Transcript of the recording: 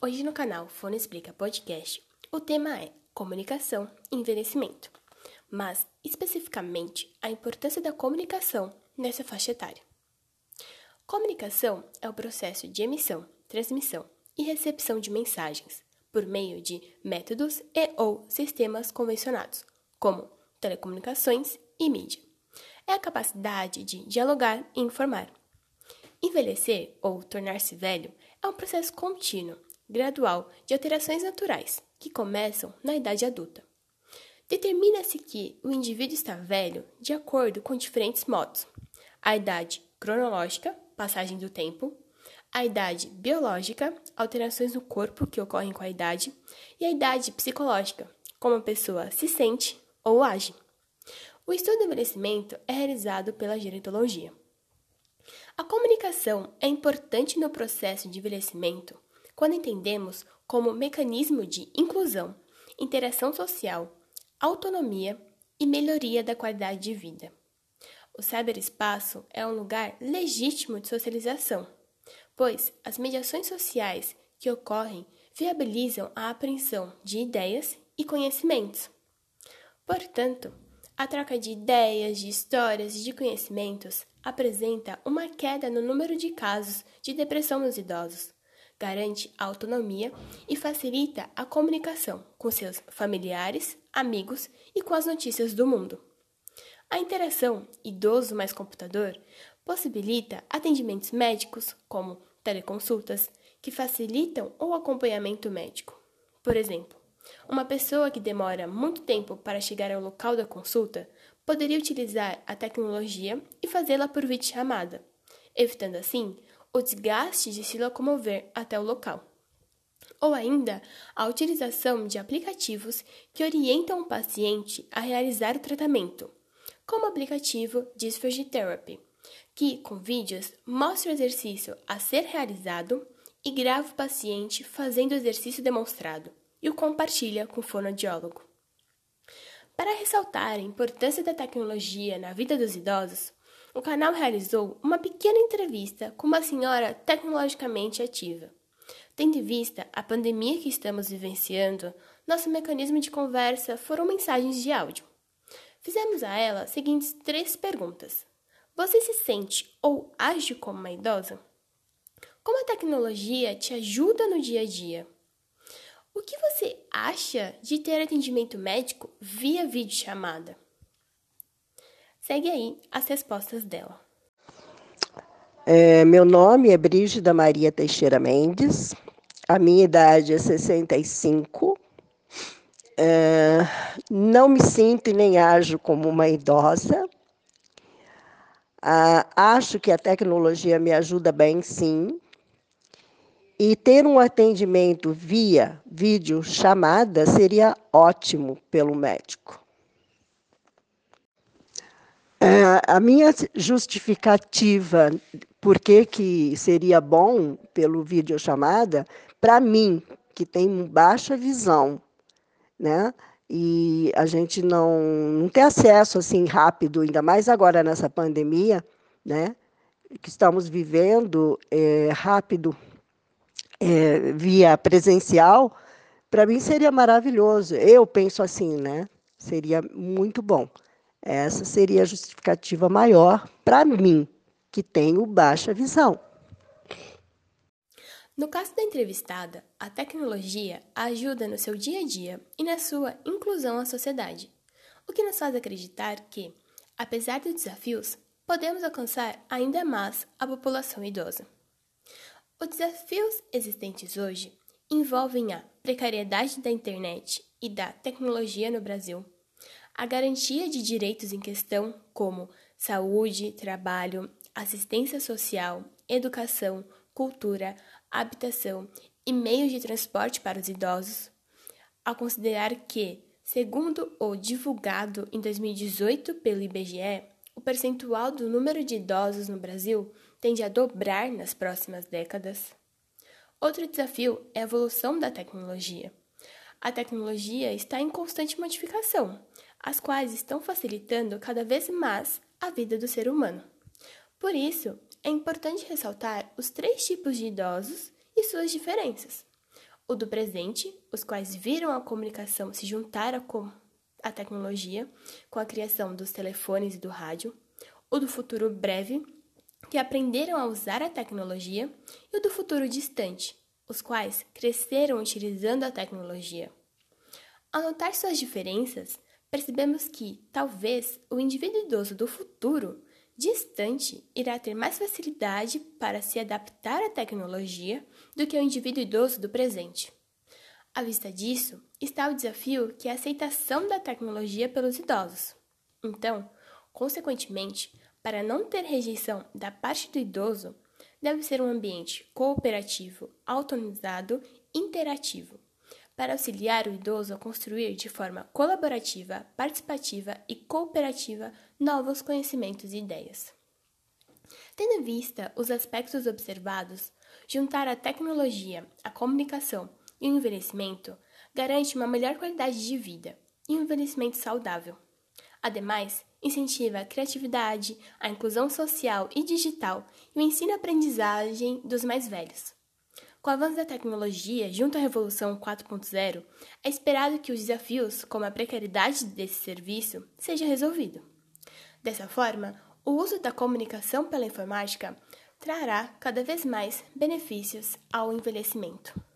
Hoje no canal Fone Explica Podcast, o tema é comunicação e envelhecimento, mas especificamente a importância da comunicação nessa faixa etária. Comunicação é o processo de emissão, transmissão e recepção de mensagens por meio de métodos e ou sistemas convencionados, como telecomunicações e mídia. É a capacidade de dialogar e informar. Envelhecer ou tornar-se velho é um processo contínuo, gradual de alterações naturais que começam na idade adulta. Determina-se que o indivíduo está velho de acordo com diferentes modos: a idade cronológica, passagem do tempo, a idade biológica, alterações no corpo que ocorrem com a idade, e a idade psicológica, como a pessoa se sente ou age. O estudo do envelhecimento é realizado pela gerontologia. A comunicação é importante no processo de envelhecimento quando entendemos como mecanismo de inclusão, interação social, autonomia e melhoria da qualidade de vida. O cyberespaço é um lugar legítimo de socialização pois as mediações sociais que ocorrem viabilizam a apreensão de ideias e conhecimentos. Portanto, a troca de ideias, de histórias e de conhecimentos apresenta uma queda no número de casos de depressão nos idosos, garante a autonomia e facilita a comunicação com seus familiares, amigos e com as notícias do mundo. A interação idoso mais computador possibilita atendimentos médicos, como teleconsultas, que facilitam o acompanhamento médico. Por exemplo, uma pessoa que demora muito tempo para chegar ao local da consulta poderia utilizar a tecnologia e fazê-la por videochamada, evitando assim o desgaste de se locomover até o local. Ou ainda a utilização de aplicativos que orientam o paciente a realizar o tratamento, como o aplicativo Dysphagy Therapy, que, com vídeos, mostra o exercício a ser realizado e grava o paciente fazendo o exercício demonstrado e o compartilha com o fonoaudiólogo. Para ressaltar a importância da tecnologia na vida dos idosos, o canal realizou uma pequena entrevista com uma senhora tecnologicamente ativa. Tendo em vista a pandemia que estamos vivenciando, nosso mecanismo de conversa foram mensagens de áudio. Fizemos a ela as seguintes três perguntas. Você se sente ou age como uma idosa? Como a tecnologia te ajuda no dia a dia? O que você acha de ter atendimento médico via videochamada? Segue aí as respostas dela. É, meu nome é Brígida Maria Teixeira Mendes, a minha idade é 65. É, não me sinto e nem ajo como uma idosa. Ah, acho que a tecnologia me ajuda bem, sim. E ter um atendimento via vídeo chamada seria ótimo pelo médico. É, a minha justificativa por que, que seria bom pelo videochamada, para mim, que tem baixa visão, né? e a gente não, não tem acesso assim rápido, ainda mais agora nessa pandemia, né, que estamos vivendo é, rápido é, via presencial, para mim seria maravilhoso. Eu penso assim, né? Seria muito bom. Essa seria a justificativa maior para mim, que tenho baixa visão. No caso da entrevistada, a tecnologia ajuda no seu dia a dia e na sua inclusão à sociedade, o que nos faz acreditar que, apesar dos desafios, podemos alcançar ainda mais a população idosa. Os desafios existentes hoje envolvem a precariedade da internet e da tecnologia no Brasil, a garantia de direitos em questão como saúde, trabalho, assistência social, educação, cultura, habitação e meios de transporte para os idosos, ao considerar que, segundo o divulgado em 2018 pelo IBGE, o percentual do número de idosos no Brasil tende a dobrar nas próximas décadas. Outro desafio é a evolução da tecnologia. A tecnologia está em constante modificação, as quais estão facilitando cada vez mais a vida do ser humano. Por isso, é importante ressaltar os três tipos de idosos e suas diferenças. o do presente, os quais viram a comunicação se juntar com a tecnologia, com a criação dos telefones e do rádio, o do futuro breve, que aprenderam a usar a tecnologia, e o do futuro distante, os quais cresceram utilizando a tecnologia. Ao notar suas diferenças, percebemos que, talvez, o indivíduo idoso do futuro distante irá ter mais facilidade para se adaptar à tecnologia do que o indivíduo idoso do presente. À vista disso, está o desafio que é a aceitação da tecnologia pelos idosos. Então, consequentemente, para não ter rejeição da parte do idoso, deve ser um ambiente cooperativo, autonomizado, interativo, para auxiliar o idoso a construir de forma colaborativa, participativa e cooperativa novos conhecimentos e ideias. Tendo em vista os aspectos observados, juntar a tecnologia, a comunicação e o envelhecimento garante uma melhor qualidade de vida e um envelhecimento saudável. Ademais, incentiva a criatividade, a inclusão social e digital e o ensino-aprendizagem dos mais velhos. Com o avanço da tecnologia junto à Revolução 4.0, é esperado que os desafios, como a precariedade desse serviço, sejam resolvidos. Dessa forma, o uso da comunicação pela informática trará cada vez mais benefícios ao envelhecimento.